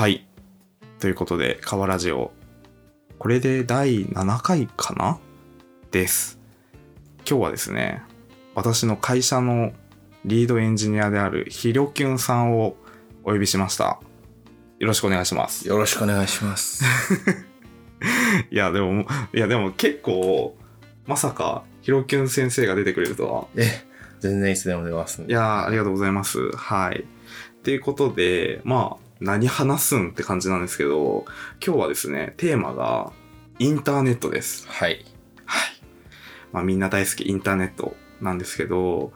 はい。ということで、川ラジオ。これで第7回かな？です。今日はですね、私の会社のリードエンジニアであるひろきゅんさんをお呼びしました。よろしくお願いします。よろしくお願いします。いや、でも、いや、でも結構、まさか、ひろきゅん先生が出てくれるとは。え、全然いつでも出ますんで。いやー、ありがとうございます。はい。っていうことで、まあ、何話すんって感じなんですけど、今日はですね、テーマが、インターネットです。はい。はい。まあ、みんな大好きインターネットなんですけど、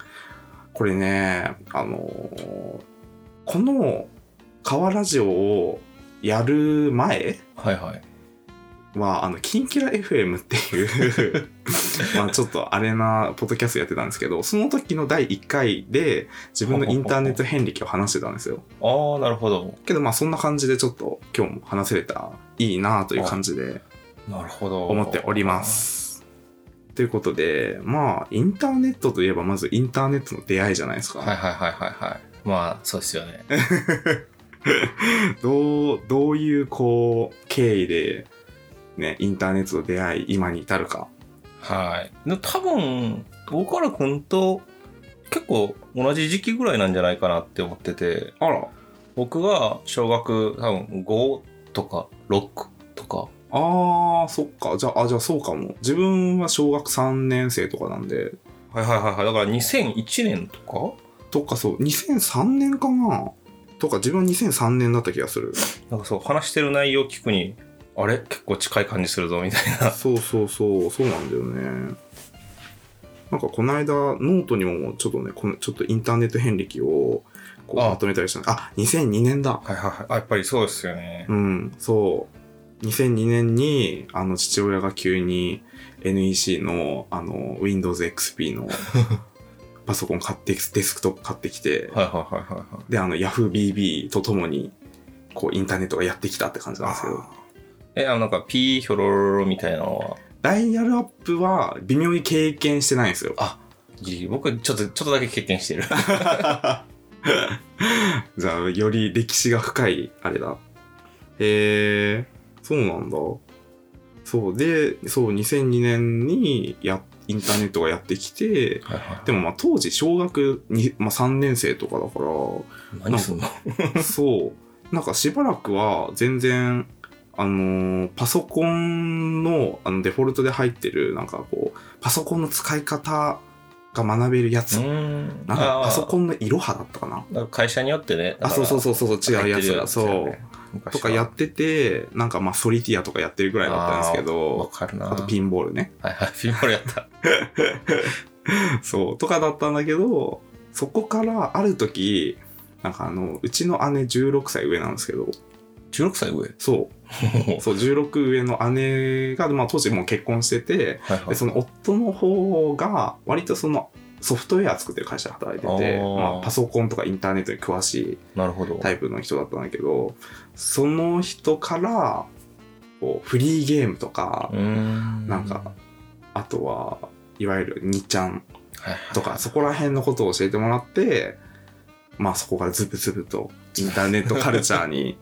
これね、あのーこの、川ラジオをやる前はいはい。は、あの、キンキラ FM っていう、まあちょっとあれな、ポッドキャストやってたんですけど、その時の第1回で自分のインターネット遍歴を話してたんですよ。ああ、なるほど。けどまあそんな感じでちょっと今日も話せれたらいいなという感じでなるほど。思っておりま。す。ということで、まあインターネットといえばまずインターネットの出会いじゃないですか。はいはいはいはいはい。まあ、そうですよね。どう、どういうこう経緯でね、インターネットと出会い今に至るか。はい。で多分、僕からくんと結構同じ時期ぐらいなんじゃないかなって思ってて、あら。僕が小学多分5とか6とか、あー、そっか。じゃあ、あ、じゃあそうかも。自分は小学3年生とかなんで、はいはいはいはい。だから2001年とか？とかそう、2003年かなとか自分は2003年だった気がする。なんかそう、話してる内容聞くに、あれ？結構近い感じするぞみたいな。そうそうそう、そうなんだよね。なんかこの間、ノートにもちょっとね、このちょっとインターネット遍歴をこうあまとめたりしたのあ、2002年だ。はいはいはい。あ、やっぱりそうですよね。うん、そう。2002年に、あの、父親が急に NEC の、あの、Windows XP の パソコン買って、デスクトップ買ってきて、はいはいはいはいはい。で、あの、YahooBB とともに、こう、インターネットがやってきたって感じなんですけど、え、あの、なんか、ピーヒョロロロみたいなのは、ダイヤルアップは微妙に経験してないんですよ。あ、じ僕、ちょっと、ちょっとだけ経験してる。じゃあ、より歴史が深い、あれだ。へえ、そうなんだ。そう、で、そう、2002年にや、インターネットがやってきて、でもまあ当時小学に、まあ、3年生とかだから、何すんのそう。なんかしばらくは全然、あのーパソコンのあのデフォルトで入ってる、なんかこう、パソコンの使い方が学べるやつ。なんかパソコン。ンのいろはだったかな会社によってね。あ、そうそうそうそう、違うやつだ。そう。とかやっってて、なんかまあソリティアとかやってるぐらいだったんですけわど、かるな。あとピンボールね。はいはい、ピンボールやった。そう、とかだったんだけど、そこからある時、なんかあの、うちの姉16歳上なんですけど、16歳上？そう、そう、16上の姉が、まあ当時もう結婚してて、はいはい。でその夫の方が、割とそのソフトウェア作ってる会社で働いてて、まあ、パソコンとかインターネットに詳しいなるほど。タイプの人だったんだけど、その人から、こう、フリーゲームとかん。なんか、あとは、いわゆる2ちゃんとか、そこら辺のことを教えてもらって、まあそこからズブズブとインターネットカルチャーに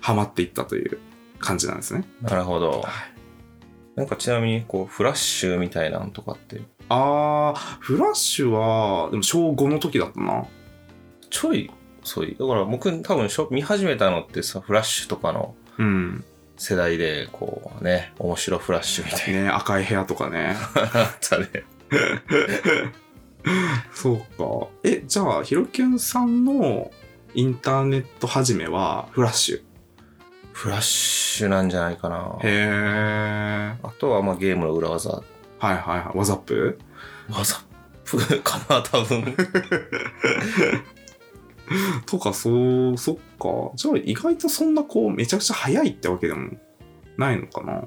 ハマっていったという感じなんですね。なるほど。はいなんかちなみに、こう、フラッシュみたいなのとかって、あー、フラッシュは、でも小5の時だったな。ちょい遅い。だから僕多分しょ見始めたのってさ、フラッシュとかのうん。世代で、こうね、面白フラッシュみたいね赤い部屋とかね。な。あったね。そうか。え、じゃあ、ヒロキュンさんのインターネット始めはフラッシュ？フラッシュなんじゃないかな。へー。あとはまあゲームの裏技。はいはいはい。ワザップ？技かな、多分。とか、そう、そっか。じゃあ、意外とそんなこう、めちゃくちゃ早いってわけでもないのかな。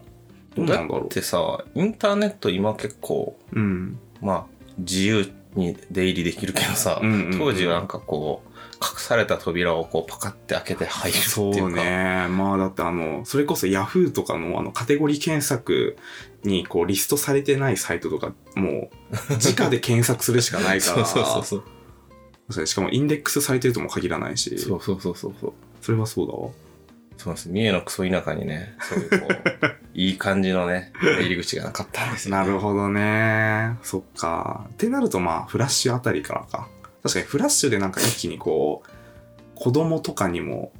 どうなんだろだってさ、インターネット今結構、う。うん。まあ、自由に出入りできるけどさ、うんうんうん当時はなんかこう、隠された扉をこうパカって開けて入るってそいううか。ね。まあだってあの、それこそ Yahoo とかのあのカテゴリー検索にこうリストされてないサイトとか、もう直で検索するしかないから。そうそうそうそれしかもインデックスされてるとも限らないし。そうそうそうそうそう。それはそうだわ。そうです。三重のクソ田舎にね、そういうこう、いい感じのね、入り口がなかったんですよ、なるほどね。そっか。ってなるとまあ、フラッシュあたりからか。確かにフラッシュでなんか一気にこう、子供とかにも、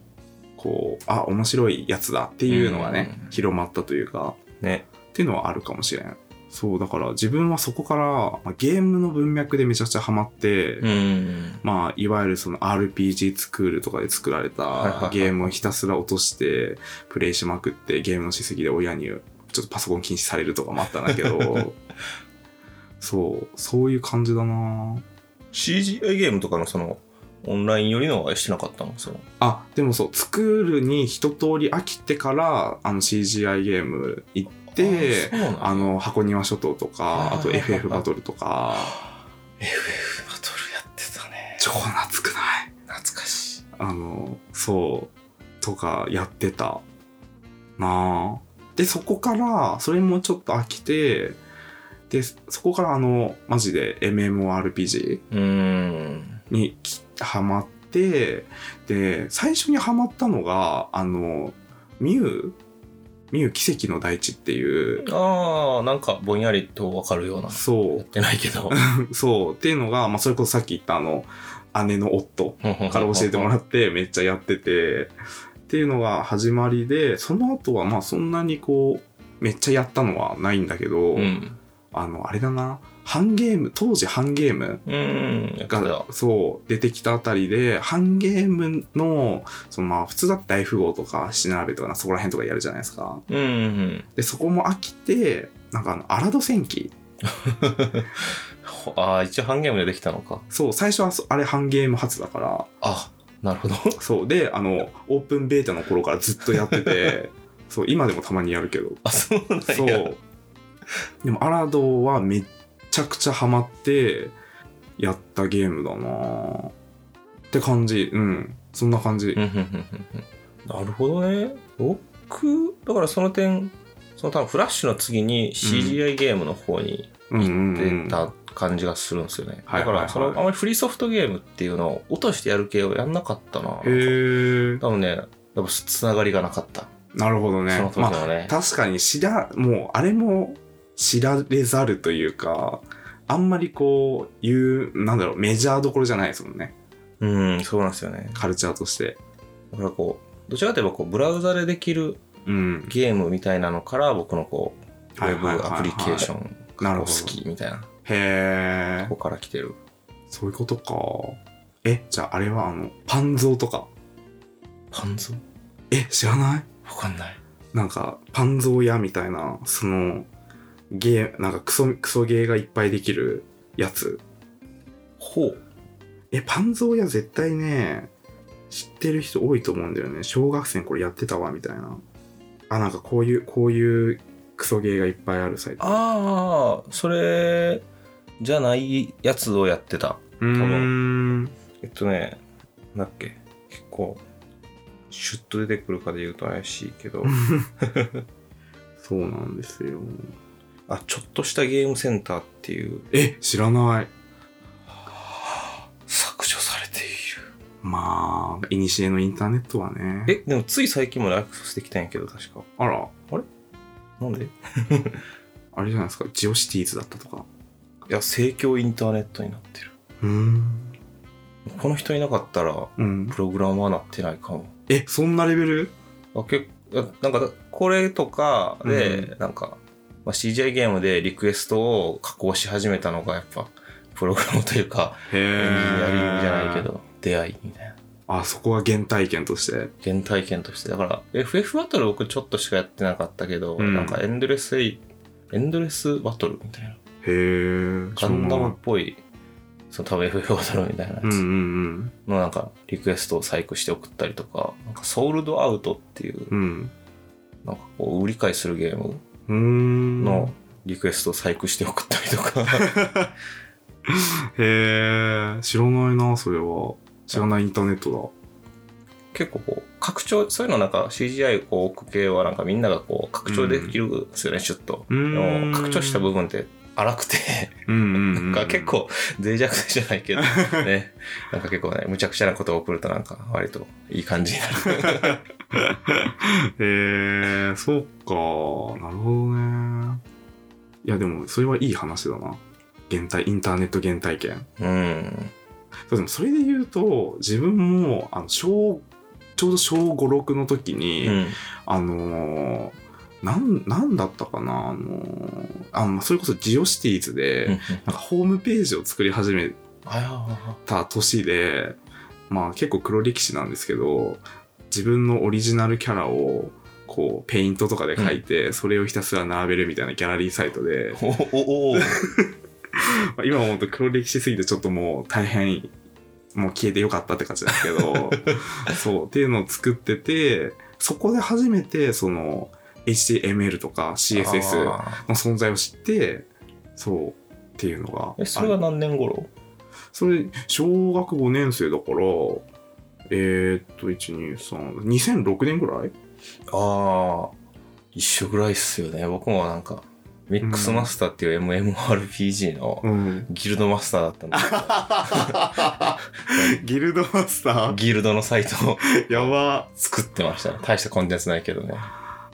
こう、あ、面白いやつだっていうのがね、うん広まったというか、ね。っていうのはあるかもしれん。そう、だから自分はそこから、まあ、ゲームの文脈でめちゃくちゃハマって、うん。まあ、いわゆるその RPG スクールとかで作られたゲームをひたすら落として、プレイしまくって、ゲームのしすぎで親にちょっとパソコン禁止されるとかもあったんだけど、そう、そういう感じだな CGI ゲームとかのその、オンラインよりのはしてなかったの？その。あ、でもそう、作るに一通り飽きてから、あの CGI ゲーム行って、そうなんだあの、箱庭諸島とか、あと FF バトルとか、FF バトルやってたね。超懐くない？懐かしい。あの、そう、とかやってたなあで、そこから、それもちょっと飽きて、で、そこからあの、マジで MMORPG。にきハマって、で、最初にハマったのが、あの、ミュウミュウ奇跡の大地っていう、ああ、なんかぼんやりとわかるような。やそってないけど。う、そう、っていうのが、まあ、それこそさっき言ったあの、姉の夫から教えてもらってめっちゃやっててっていうのが始まりでその後はまあそんなにこうめっちゃやったのはないんだけど、うん。あのあれだなハンゲーム当時ハンゲームがそう出てきたあたりでハンゲームのそのまあ普通だって大富豪とか七並べとかなそこら辺とかやるじゃないですかうんうん。でそこも飽きてなんかあのアラド戦記ほ ああ、一応ハンゲームでできたのか。そう最初はそあれハンゲーム初だからあ、なるほど。そう。で、あの、オープンベータの頃からずっとやってて、そう、今でもたまにやるけど。あ、そうなんや。そう。でも、アラドはめっちゃくちゃハマって、やったゲームだなって感じ。うん。そんな感じなるほどね。僕、だからその点、その多分フラッシュの次に CGI ゲームの方にうんうんうん出た感じがするんですよね。だからそのあまりフリーソフトゲームっていうのを落としてやる系をやんなかったな。へえ。多分ね、やっぱつながりがなかった。なるほどね。その時まあ、のね。確かに知ら、もう、あれも知られざるというか、あんまりこう、いう、なんだろう、メジャーどころじゃないですもんね。うん、そうなんですよね。カルチャーとして。だからこう、どちらかといえばこうブラウザでできるうん。ゲームみたいなのから僕のこう、ウェブアプリケーションが好きみたいな、へえこ。こから来てる。そういうことか。え、じゃああれはあの、パンゾーとか。パンゾえ、知らない？わかんない。なんか、パンゾー屋みたいな、その、ゲー、なんかクソ、クソゲーがいっぱいできるやつ。ほう。え、パンゾー屋絶対ね、知ってる人多いと思うんだよね。小学生の頃やってたわ、みたいな。あ、なんかこういう、こういうクソゲーがいっぱいあるサイト。ああ、それじゃないやつをやってた。うーん。えっとね、なんだっけ、結構、シュッと出てくるかで言うと怪しいけど、そうなんですよ。あ、ちょっとしたゲームセンターっていう、え、知らない。削除されている。まあ、いにしえのインターネットはね。え、でもつい最近までアクセスできたんやけど、確か。あら、なんで？い あれじゃないですか、ジオシティーズだったとか。や、盛況インターネットになってる。うーん。この人いなかったら、うん。プログラマーなってないかも。え、そんなレベル？あ結構なんか、これとかで、なんか、まあ、CGI ゲームでリクエストを加工し始めたのが、やっぱ、プログラムというか、へエンジニアリングじゃないけえ。ど、出会いみたいな。あ、そこは原体験として？原体験として。だから、FF バトル僕ちょっとしかやってなかったけど、うんなんかエンドレスエイ、エンドレスバトルみたいな。へえ。ガンダムっぽい、その多分 FF バトルみたいなやつ。のなんかリクエストを細工して送ったりとか、なんかソールドアウトっていう、うん。なんかこう売り買いするゲーム。のリクエストを細工して送ったりとか、へえ。知らないな、それは。知らないインターネット結構こう拡張、そういうのなんか CGI こう置く系はなんかみんながこう拡張できるんですよね、シュッと。拡張した部分って荒くて。なんか結構脆弱じゃないけど、ね。なんか結構ね、むちゃくちゃなことが起こるとなんか割といい感じになる。へ え、そうか。なるほどね。いや、でも、それはいい話だな。原体、インターネット原体験。うん。そうでも、それで言うと、自分も、あの、小、ちょうど小5、6の時に、うん。あのーなん、なんだったかな？あのーあ、まあ、それこそジオシティーズで、うんなんかホームページを作り始めた年で、まあ結構黒歴史なんですけど、自分のオリジナルキャラを、こう、ペイントとかで描いて、それをひたすら並べるみたいなギャラリーサイトで、い。おお 今思うと黒歴史すぎてちょっともう大変、もう消えてよかったって感じですけど、そう、っていうのを作ってて、そこで初めて、その、HTML とか CSS のあ存在を知って、そう、っていうのがーえ、それは何年頃？それ、小学5年生だから、えー、っと、1、2、3、2006年ぐらい？ああ、一緒ぐらいっすよね。僕もなんか、ミックスマスターっていう MMORPG のうん。ギルドマスターだったんだ ギルドマスタけど、ギルドのサイトをーやば。作ってましたね。大したコンテンツないけどね。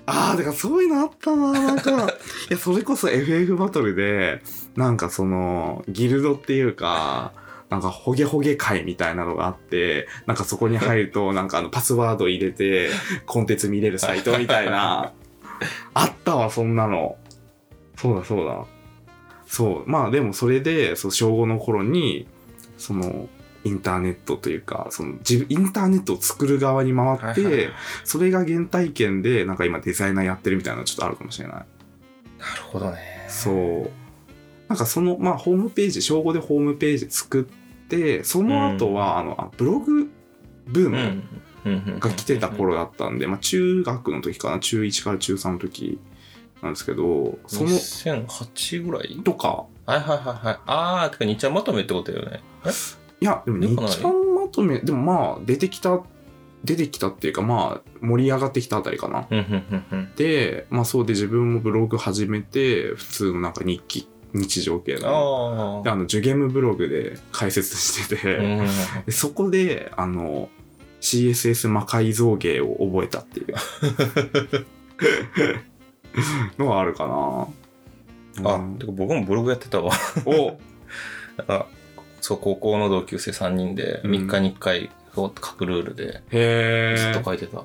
ああ、だからそういうのあったな、なんか。いや、それこそ FF バトルで、なんかその、ギルドっていうか、なんか、ホゲホゲ会みたいなのがあって、なんかそこに入ると、なんかあの、パスワード入れて、コンテンツ見れるサイトみたいな、あったわ、そんなの。そうだ、そうだ。そう。まあでもそれで、そう、小5の頃に、その、インターネットというか、その、自分、インターネットを作る側に回って、はいはいはいそれが原体験で、なんか今デザイナーやってるみたいなのちょっとあるかもしれない。なるほどね。そう。なんかその、まあ、ホームページ、小5でホームページ作って、その後は、あの、あブログブームうん。うんうんが来てた頃だったんで、まあ、中学の時かな、中1から中3の時なんですけど、その、2008ぐらい？とか、はいはいはいはい。あー、てか、日ちゃんまとめってことだよね。え？いや、でも日刊まとめ、でもまあ、出てきた、出てきたっていうか、まあ、盛り上がってきたあたりかな。で、まあそうで自分もブログ始めて、普通のなんか日記、日常系の。あの、ジュゲームブログで解説してて、そこで、あの、CSS 魔改造芸を覚えたっていうのはあるかな。あ、うんてか僕もブログやってたわ。おなんかそう、高校の同級生3人で、うん3日に1回、書くルールで、へずっとえ。書いてた。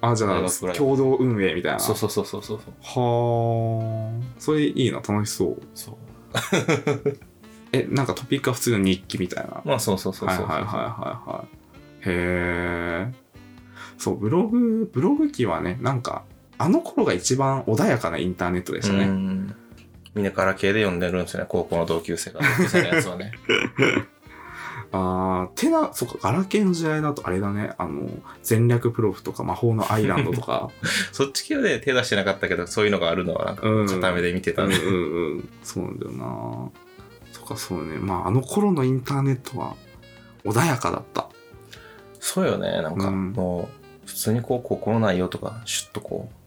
あ、じゃあ共同運営みたいな。そうそうそうそうそう。はあ。それいいな、楽しそう。そう。え、なんかトピックは普通の日記みたいな。まあそうそうそうそう。はいはいはいはいはい。へえ。そう、ブログ、ブログ機はね、なんか、あの頃が一番穏やかなインターネットでしたうね。ん。みんなガラケーで読んでるんですよね、高校の同級生が。同級生のやつはね。あー、てな、そっか、ガラケーの時代だとあれだね、あの、戦略プロフとか魔法のアイランドとか、そっち系はね、手出してなかったけど、そういうのがあるのはなんかうん、片目で見てたね。うんうんうん、そうなんだよな。そっか、そうね。まあ、あの頃のインターネットは穏やかだった。そうよね、なんか、うんもう、普通にこう、高校の内容とか、シュッとこう、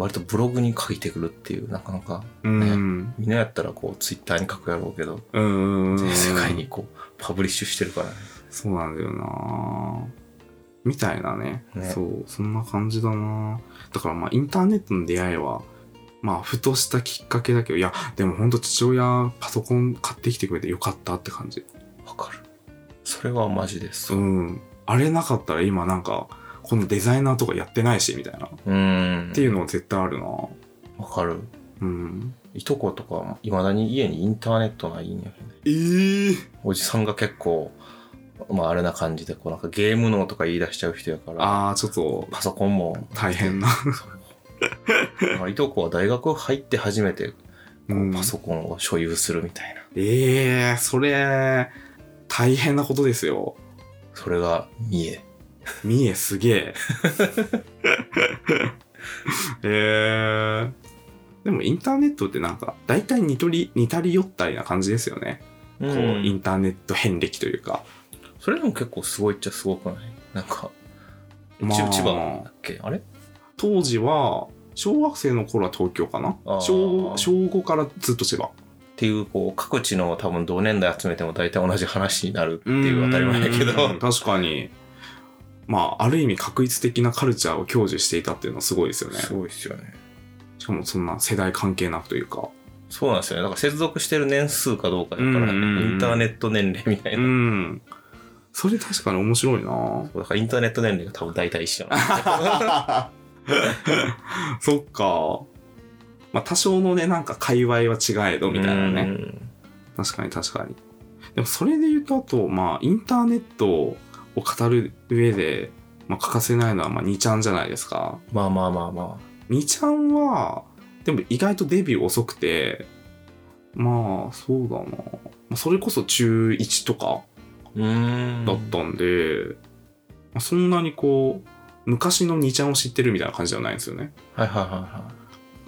割とブログに書いてくるっていう、なかなか、うん。みんなやったらこう、ツイッターに書くやろうけど、うんうんうん。全世界にこう、パブリッシュしてるからね。そうなんだよなみたいなねねそう、そんな感じだなだからまあ、インターネットの出会いは、まあ、ふとしたきっかけだけど、いや、でも本当父親、パソコン買ってきてくれてよかったって感じ。わかる。それはマジです。うん。あれなかったら今なんか、このデザイナーとかやってないし、みたいな。っうん。ていうのは絶対あるなわかる。うん。いとことか、いまだに家にインターネットないんやけどね。ええおじさんが結構、まああれな感じで、こうなんかゲーム脳とか言い出しちゃう人やから、ああ、ちょっとパソコンも。大変な。だからいとこは大学入って初めて、うんパソコンを所有するみたいな。ええそれ、大変なことですよ。それが見え。三重すげえ。えー、でもインターネットってなんか大体似とり似たり寄ったりな感じですよね、うこうインターネット遍歴というか。それでも結構すごいっちゃすごくない？なんか、まあ。千千葉だっけ？あれ？当時は小学生の頃は東京かな？小小5からずっと千葉。っていう、こう、各地の多分同年代集めても大体同じ話になるっていう当たり前やけど、うん。確かに。まあ、ある意味確一的なカルチャーを享受していたっていうのはすごいですよね。すごいですよね。しかもそんな世代関係なくというか。そうなんですよね。だから接続してる年数かどうかだから、インターネット年齢みたいうな。ん。それ確かに面白いなだからインターネット年齢が多分大体一緒なんで そっか。まあ多少のね、なんか界隈は違えどみたいなね。うん確かに確かに。でもそれで言うと、あと、まあインターネットを語る上で、まあ欠かせないのは、まあ2ちゃんじゃないですか。まあまあまあま2ちゃんは、でも意外とデビュー遅くて、まあそうだな。まあそれこそ中1とか。だったんで、まあそんなにこう、昔の2ちゃんを知ってるみたいな感じではないんですよね。はいはいはいは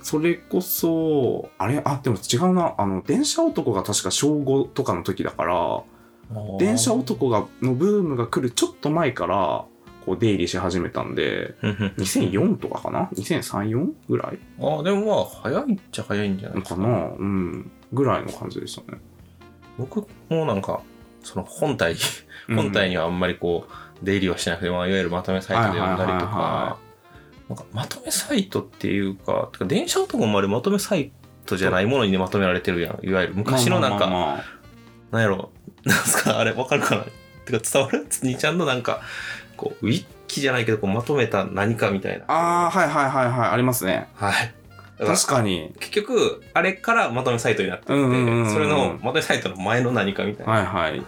それこそ、あれ？あ、でも違うな。あの、電車男が確か小5とかの時だから、い。電車男が、のブームが来るちょっと前から、こう出入りし始めたんで、うんうん2004とかかな ?2003、4ぐらい？ああ、でもまあ、早いっちゃ早いんじゃないですか。かな？うん。ぐらいの感じでしたね。僕もなんか、その本体、本体にはあんまりこう、出入りはしなくて、まあ、いわゆるまとめサイトで読んだりとか、なんかまとめサイトっていうか、てか電車男もあれまとめサイトじゃないものにねまとめられてるやん。いわゆる昔のなんか、まあまあまあまあなんやろ、なんすか、あれわかるかな？てか伝わる？にちゃんのなんか、こう、ウィッキじゃないけど、こうまとめた何かみたいな。ああ、はいはいはいはい、ありますね。はい。確かに。結局、あれからまとめサイトになってて、うんうんそれのまとめサイトの前の何かみたいな。はいはい。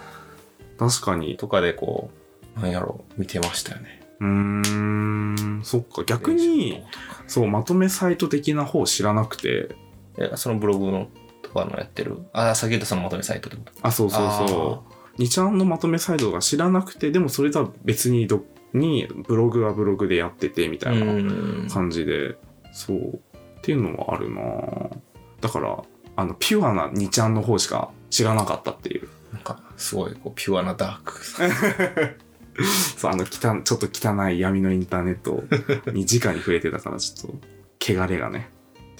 確かに。とかでこう、なんやろ、見てましたよね。うーん、そっか。逆に、そう、まとめサイト的な方知らなくて、え、そのブログのとかのやってる。あ、先言ったそのまとめサイトってこと？あ、そうそうそう。2ちゃんのまとめサイトが知らなくて、でもそれとは別にど、に、ブログはブログでやってて、みたいなうん。感じで、そう。っていうのはあるなだから、あの、ピュアな2ちゃんの方しか知らなかったっていう。なんか、すごい、こう、ピュアなダーク。そう、あの、きたちょっと汚い闇のインターネットに直に触れてたから、ちょっと、汚れがね。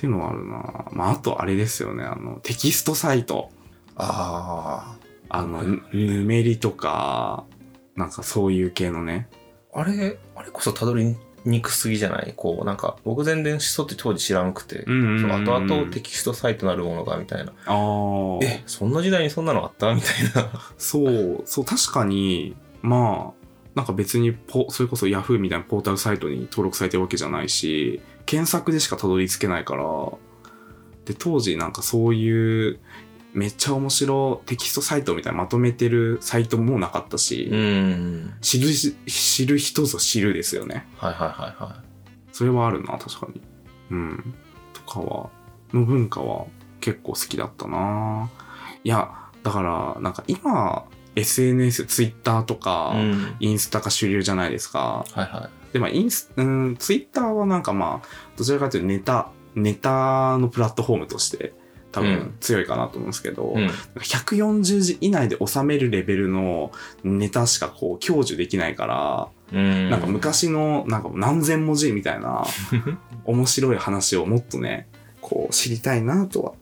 っていうのはあるなまあ、あとあれですよね、あの、テキストサイト。ああの、ぬぬめりとか、なんかそういう系のね。あ。あれ、あれこそたどりにくすぎじゃない？こう、なんか、僕全然しそって当時知らんくて、うんうんうんそう後々テキストサイトなるものが、みたいな。ああ。え、そんな時代にそんなのあった？みたいな。そう、そう、確かに、まあ、なんか別にポ、それこそ Yahoo みたいなポータルサイトに登録されてるわけじゃないし、検索でしかたどり着けないから、で、当時なんかそういう、めっちゃ面白いテキストサイトみたいなまとめてるサイトもなかったし、うん。知るし、知る人ぞ知るですよね。はいはいはいはそれはあるな、確かに。うん。とかは、の文化は結構好きだったな。いや、だから、なんか今、SNS、Twitter とか、い。うん。インスタが主流じゃないですか。はいはで、まあ、インス、うん、ツイッターはなんかまあ、どちらかというとネタ、ネタのプラットフォームとして多分うん強いかなと思うんですけど、い。うん。140字以内で収めるレベルのネタしかこう享受できないから、うん。なんか昔のなんか何千文字みたいな 面白い話をもっとね、こう知りたいなとは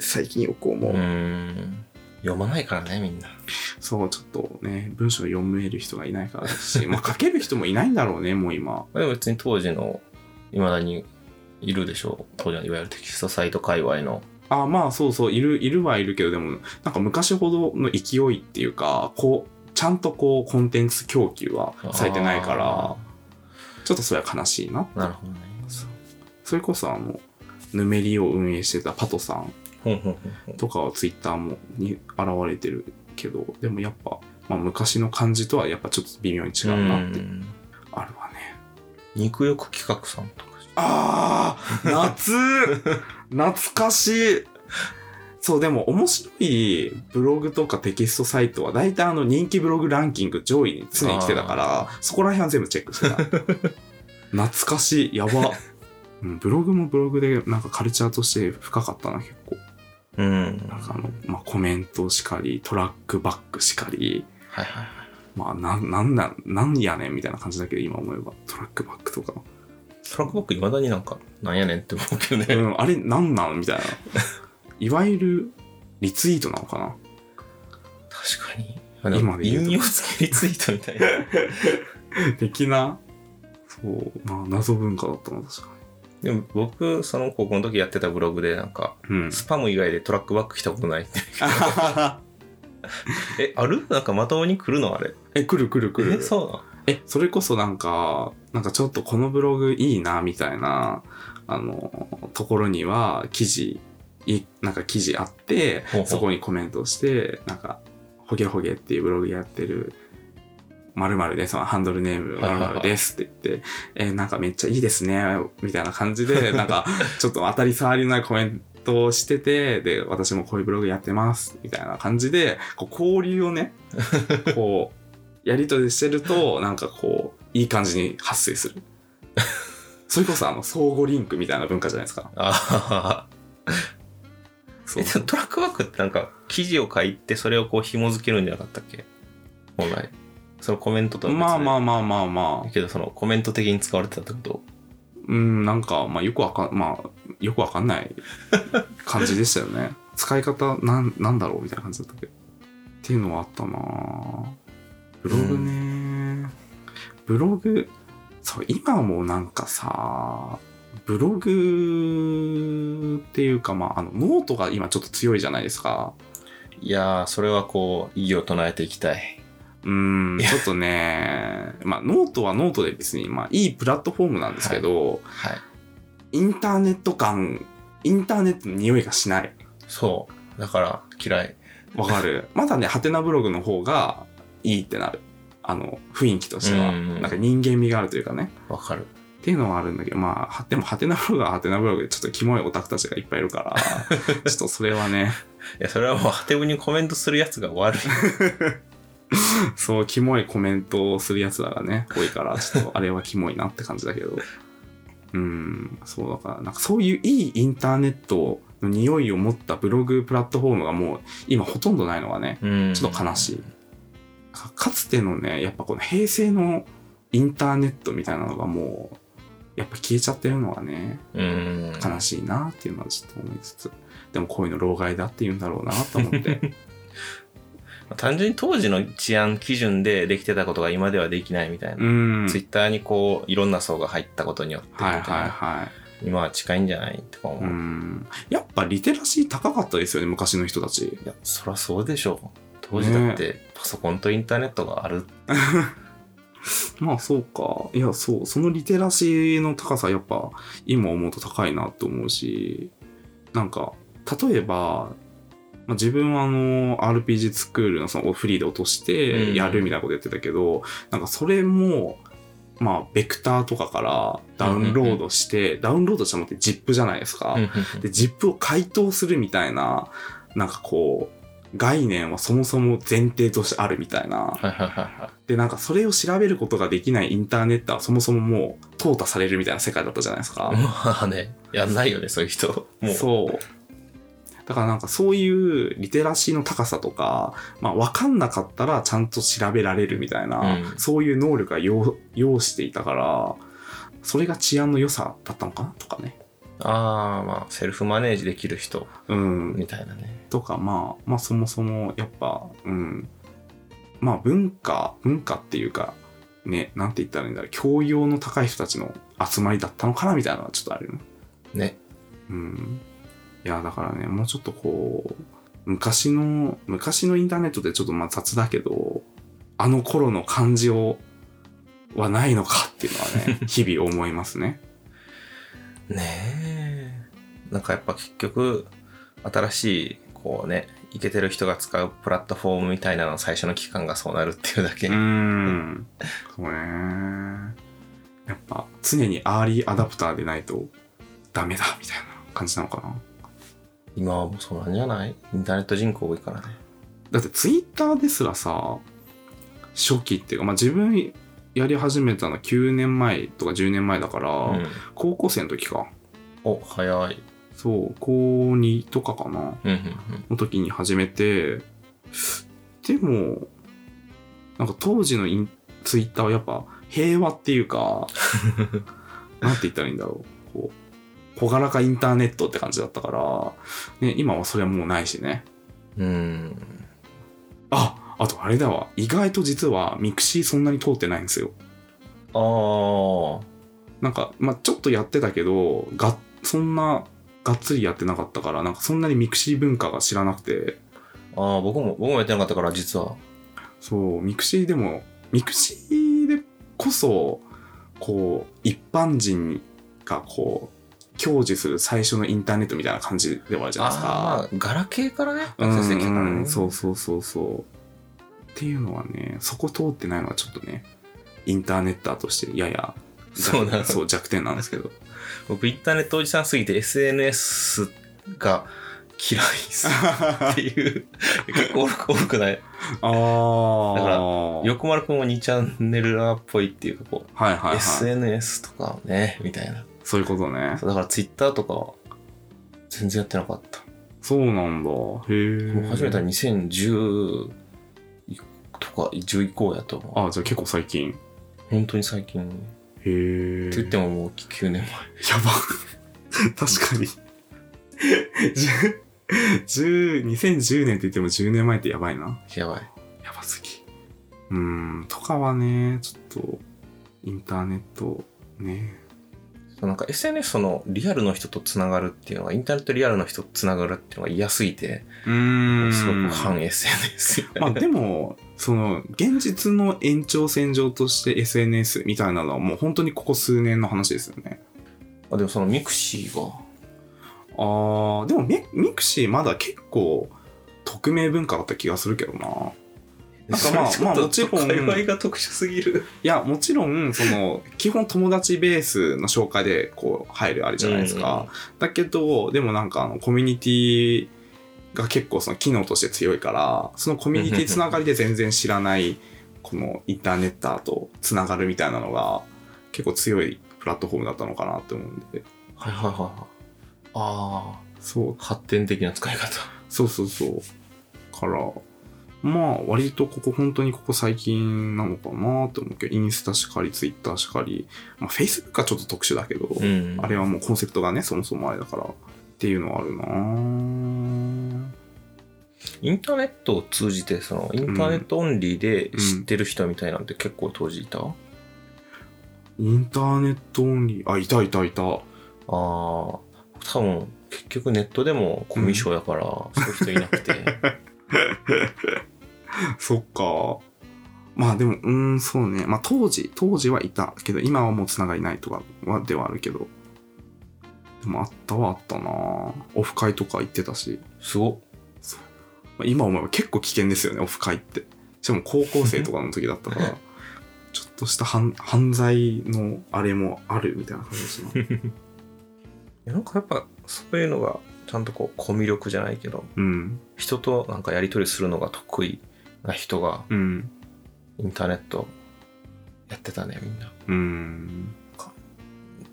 最近よく思う。うん。読まないからね、みんな。そう、ちょっとね、文章を読める人がいないからですし、まあ書ける人もいないんだろうね、もう今。でも別に当時の、いまだにいるでしょう。当時のいわゆるテキストサイト界隈の。あまあそうそう、いる、いるはいるけど、でも、なんか昔ほどの勢いっていうか、こう、ちゃんとこう、コンテンツ供給はされてないから、ちょっとそれは悲しいな。なるほどね。それこそあの、ヌメリを運営してたパトさんとかはツイッターもに現れてるけど、でもやっぱ、まあ昔の感じとはやっぱちょっと微妙に違うなってんあるわね。肉欲企画さんとか。あー夏 懐かしいそう、でも面白いブログとかテキストサイトは大体あの人気ブログランキング上位に常に来てたから、そこら辺は全部チェックしてた。懐かしい、やば。うんブログもブログでなんかカルチャーとして深かったな、結構。うん。なんかあの、まあ、コメントしかり、トラックバックしかり、はいはいはい。まあ、なん、なんなん、なんやねんみたいな感じだけど、今思えば、トラックバックとか。トラックバックいまだになんか、なんやねんって思うけどね。うん、あれなんなんみたいな。いわゆる、リツイートなのかな確かに。今で言うと引用付きリツイートみたいな。的なそうまあ謎文化だったの確かでも僕、その高校の時やってたブログで、なんか、にうん。スパム以外でトラックバック来たことないって。え、ある？なんかまともに来るのあれ？え来る来る来る。え、そうなんえそれこそなんかなんかちょっとこのブログいいなみたいなあのところには記事いなんか記事あってほうほう。そこにコメントしてなんかほげほげっていうブログやってる〇〇です、そのハンドルネーム〇〇ですって言って、えーなんかめっちゃいいですね、みたいな感じで、なんかちょっと当たり障りのないコメントをしてて、で、私もこういうブログやってます、みたいな感じで、こう交流をね、こう、やりとりしてると、なんかこう、いい感じに発生する。それこそあの、相互リンクみたいな文化じゃないですか。ああ。そうトラックバックってなんか記事を書いてそれをこう紐付けるんじゃなかったっけ？本来。そのコメントとは別でまあまあまあまあまあ。けどそのコメント的に使われてたってこと？うん、なんか、まあよくわかん、まあ、よくわかんない感じでしたよね。使い方、なん、なんだろうみたいな感じだったけ？ど。っていうのはあったなぁブログね、ブログ、そう、今もなんかさ、ブログっていうか、まあ、あの、ノートが今ちょっと強いじゃないですか。いやー、それはこう、異議を唱えていきたい。うん、ちょっとね、まあ、ノートはノートで別に、まあ、いいプラットフォームなんですけど、はい。インターネット感、インターネットの匂いがしない。そう。だから嫌い。わかる。まだね、はてなブログの方がいいってなる。あの、雰囲気としては。うんなんか人間味があるというかね。わかる。っていうのはあるんだけど、まあは、でもハテナブログはハテナブログでちょっとキモいオタクたちがいっぱいいるから、ちょっとそれはね、いや、それはもう、ハテブにコメントするやつが悪い。そう、キモいコメントをする奴らがね、多いから、ちょっとあれはキモいなって感じだけど。うん、そうだから、なんかそういういいインターネットの匂いを持ったブログプラットフォームがもう今ほとんどないのがね、うんちょっと悲しい。かかつてのね、やっぱこの平成のインターネットみたいなのがもう、やっぱ消えちゃってるのがね、うん。悲しいなっていうのはちょっと思いつつ、でもこういうの老害だって言うんだろうなと思って。単純に当時の治安基準でできてたことが今ではできないみたいな。うん。ツイッターにこう、いろんな層が入ったことによってはいはいはい。今は近いんじゃないって思う。やっぱリテラシー高かったですよね、昔の人たち。や、そりゃそうでしょう。当時だって、パソコンとインターネットがある。まあそうか。いや、そう。そのリテラシーの高さ、やっぱ今思うと高いなって思うし、なんか、例えば、まあ、自分はあの、RPG スクールのそのフリーで落としてやるみたいなことやってたけど、なんかそれも、まあ、ベクターとかからダウンロードして、ダウンロードしたのって ZIP じゃないですか。で、ZIP を解凍するみたいな、なんかこう、概念はそもそも前提としてあるみたいな。で、なんかそれを調べることができないインターネットはそもそももう淘汰されるみたいな世界だったじゃないですかい。。まあね、やんないよね、そういう人。そう。だからなんかそういうリテラシーの高さとか、まあ分かんなかったらちゃんと調べられるみたいな、うんそういう能力が要要していたから、それが治安の良さだったのかなとかね。ああ、まあ、セルフマネージできる人うん。みたいなね。とか、まあ、まあそもそもやっぱ、うん。まあ文化、文化っていうか、ね、なんて言ったらいいんだろう、教養の高い人たちの集まりだったのかなみたいなのはちょっとあるよね。ね。うん。いや、だからね、もうちょっとこう、昔の、昔のインターネットってちょっとまあ雑だけど、あの頃の感じを、はないのかっていうのはね、日々思いますね。ねえ。なんかやっぱ結局、新しい、こうね、いけてる人が使うプラットフォームみたいなの最初の期間がそうなるっていうだけ。うーん。そうね。やっぱ常にアーリーアダプターでないとダメだみたいな感じなのかな。今はもうそうなんじゃない？インターネット人口多いからね。だってツイッターですらさ、初期っていうか、まあ自分やり始めたの9年前とか10年前だから、うん。高校生の時か。お、早い。そう、高2とかかな。うんうんの時に始めて、でも、なんか当時のインツイッターはやっぱ平和っていうか、なんて言ったらいいんだろう。こう、小柄かインターネットって感じだったから、ね、今はそれはもうないしね。うん。ああとあれだわ意外と実は mixi そんなに通ってないんですよああ。なんか、まあ、ちょっとやってたけどがそんながっつりやってなかったからなんかそんなに mixi 文化が知らなくてああ、僕も、僕もやってなかったから、実は。そう mixi でも mixi でこそこう一般人がこう享受する最初のインターネットみたいな感じではあるじゃないですか。ああ、まあ、ガラケーからね、うアクセスできたからね。んうん、そうそうそうそう。っていうのはね、そこ通ってないのはちょっとね、インターネッターとしてややそうなのそう弱点なんですけど。僕、インターネットおじさんすぎて SNS が嫌いっすっていう、結構多くない？ああ。だからはい横丸くんも2チャンネルラーっぽいっていうか、こう、はいはい。SNS とかね、みたいな。そういうことね。そうだからツイッターとかは全然やってなかった。そうなんだ。へえ。もう始めたら2010とか10以降やと思う。あ、じゃあ結構最近。本当に最近。へえ。って言ってももう9年前。やば。確かに。10 10 2010年って言っても10年前ってやばいな。やばい。やばすぎ。うーん、とかはね、ちょっと、インターネット、ね。なんか SNS そのリアルの人とつながるっていうのが、インターネットリアルの人とつながるっていうのが嫌すぎて、うーん。すごく反 SNS。まあでも、その、現実の延長線上として SNS みたいなのはもう本当にここ数年の話ですよね。あでもその mixi が、あー、でもミ mixi まだ結構、匿名文化だった気がするけどな。なんかまあ まあもちろん界隈が特殊すぎる。いや、もちろん、その、基本友達ベースの紹介で、こう、入るあれじゃないですか。だけど、でもなんか、あの、コミュニティが結構その機能として強いから、そのコミュニティつながりで全然知らない、このインターネッターとつながるみたいなのが、結構強いプラットフォームだったのかなって思うんで。はいはいはいはい。あそうあ、、発展的な使い方。そうそうそう。から、まあ、割とここ、本当にここ最近なのかなって思うけど、インスタしかり、ツイッターしかり、まあ、Facebook はちょっと特殊だけど、うん。あれはもうコンセプトがね、そもそもあれだから、っていうのはあるなインターネットを通じて、その、インターネットオンリーで知ってる人みたいなんて結構当時いた、あインターネットオンリー、あ、いたいたいた。あ、多分、結局ネットでもコミュ障やから、そういう人いなくて。そっか。まあでも、うーん、そうね。まあ当時、当時はいたけど、今はもう繋がりないとかはではあるけど。でもあったはあったなオフ会とか行ってたし。すごっ。まあ、今思えば結構危険ですよね、オフ会って。しかも高校生とかの時だったから、ちょっとした犯犯罪のあれもあるみたいな感じですな。いやなんかやっぱ、そういうのが、ちゃんとこう、コミュ力じゃないけど、うん。人となんかやり取りするのが得意な人が、うん。インターネットやってたね、みんな。うん。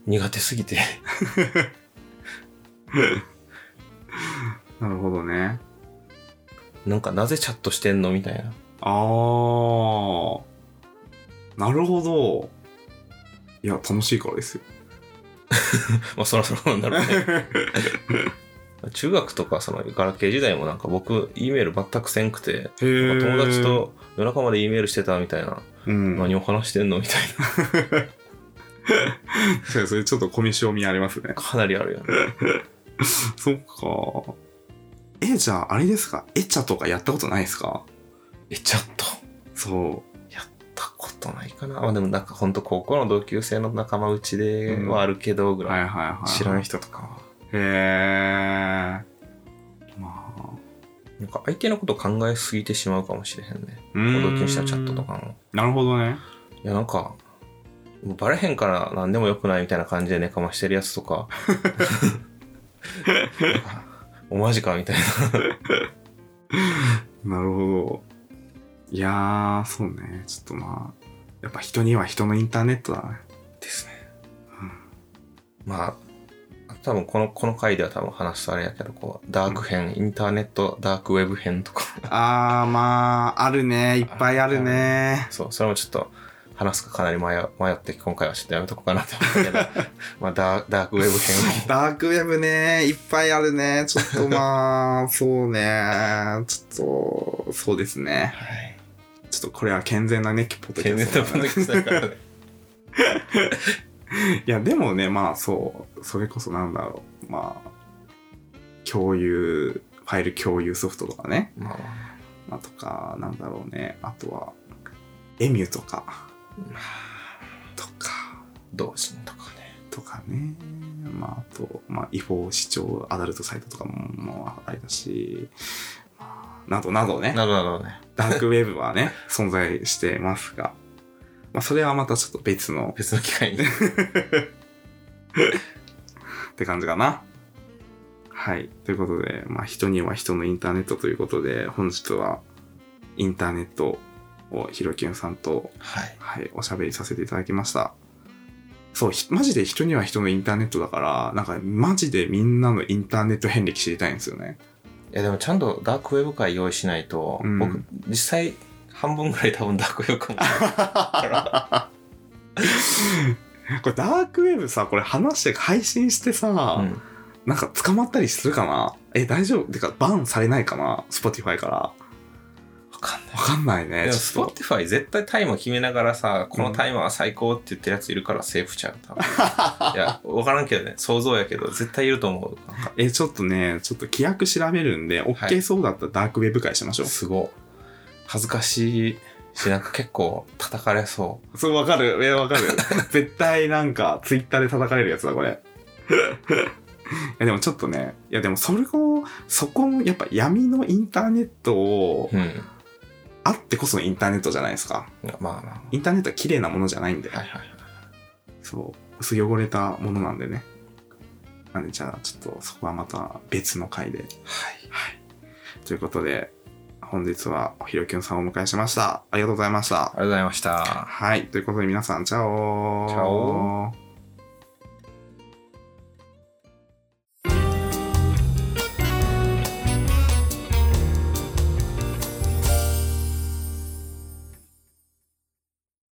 苦手すぎて。なるほどね。なんかなぜチャットしてんのみたいな。あー。なるほど。いや、楽しいからですよ。まあそろそろなんだろうね。中学とかそのガラケー時代もなんか僕、E メール全くせんくて、友達、と夜中まで E メールしてたみたいな。うん。何を話してんのみたいな。それちょっとコミュ障味ありますね。かなりあるよね。そっか。え、じゃあ、あれですか？エチャとかやったことないですか？え、ちょっと。そう。やったことないかな。まあでもなんかほんと高校の同級生の仲間内ではあるけどぐらい。はいはいはい。知らん人とかは。へえ。まあ。なんか相手のこと考えすぎてしまうかもしれへんね。うーん同級生のチャットとかも。なるほどね。いやなんか、もうバレへんから何でもよくないみたいな感じで寝かましてるやつと か。おマジかみたいな。なるほど。いやー、そうね。ちょっとまあ。やっぱ人には人のインターネットだね。ですね。まあ、多分この、この回では多分話すとあれやけど、こう、ダーク編、インターネット、ダークウェブ編とか。あー、まあ、あるね。いっぱいあるね。そう、それもちょっと話すかかなり迷迷って今回はちょっとやめとこうかなって思ったけど まあダーダークウェブ編ダークウェブね、いっぱいあるね。ちょっとまあ、そうね。ちょっと、そうですね。はいちょっとこれは健全なね、ポッドキ健全ャストだねなポッドキャストだからね いや、でもね、まあそう、それこそなんだろう。まあ、共有、ファイル共有ソフトとかね。まあまあとか、なんだろうね。あとは、エミュとか、とか、同心とかねとかね。まああと、まあ違法視聴アダルトサイトとかも、もうあれだし、まあなどなどね。なるほどねダークウェブはね、存在してますが、まあそれはまたちょっと別の別の機会に って感じかな。はい。ということで、まあ、人には人のインターネットということで、本日はインターネットをひろきゅんさんと、はいはい、おしゃべりさせていただきました。そう、ひマジで人には人のインターネットだから、なんかマジでみんなのインターネット遍歴知りたいんですよね。いやでもちゃんとダークウェブ会用意しないと、うん僕実際半分ぐらい多分ダークウェブかもしれないから これダークウェブさ、これ話して配信してさ、うんなんか捕まったりするかな？え、大丈夫？てか、バンされないかな ?Spotify から。わわかんないかんないね。でも Spotify 絶対タイマー決めながらさ、このタイマーは最高って言ってるやついるからセーフちゃう。多分 いや、わからんけどね、想像やけど、絶対いると思う。え、ちょっとね、ちょっと規約調べるんで、OK そうだったらダークウェブ会しましょう。すごい。恥ずかしいし、なんか結構叩かれそ そう、わかる。え、わかる。絶対なんか、ツイッターで叩かれるやつだ、これ。いや、でもちょっとね、いや、でもそれを、そこの、やっぱ闇のインターネットをう。、うん。あってこそのインターネットじゃないですか。まあまインターネットは綺麗なものじゃないんで、あ。はいはいはい。そう、薄汚れたものなんでね。なんで、じゃあ、ちょっとそこはまた別の回で。はい。はい。ということで、本日はおひろきゅんさんをお迎えしました。ありがとうございましたありがとうございました。はい。ということで皆さん、チャオチャオ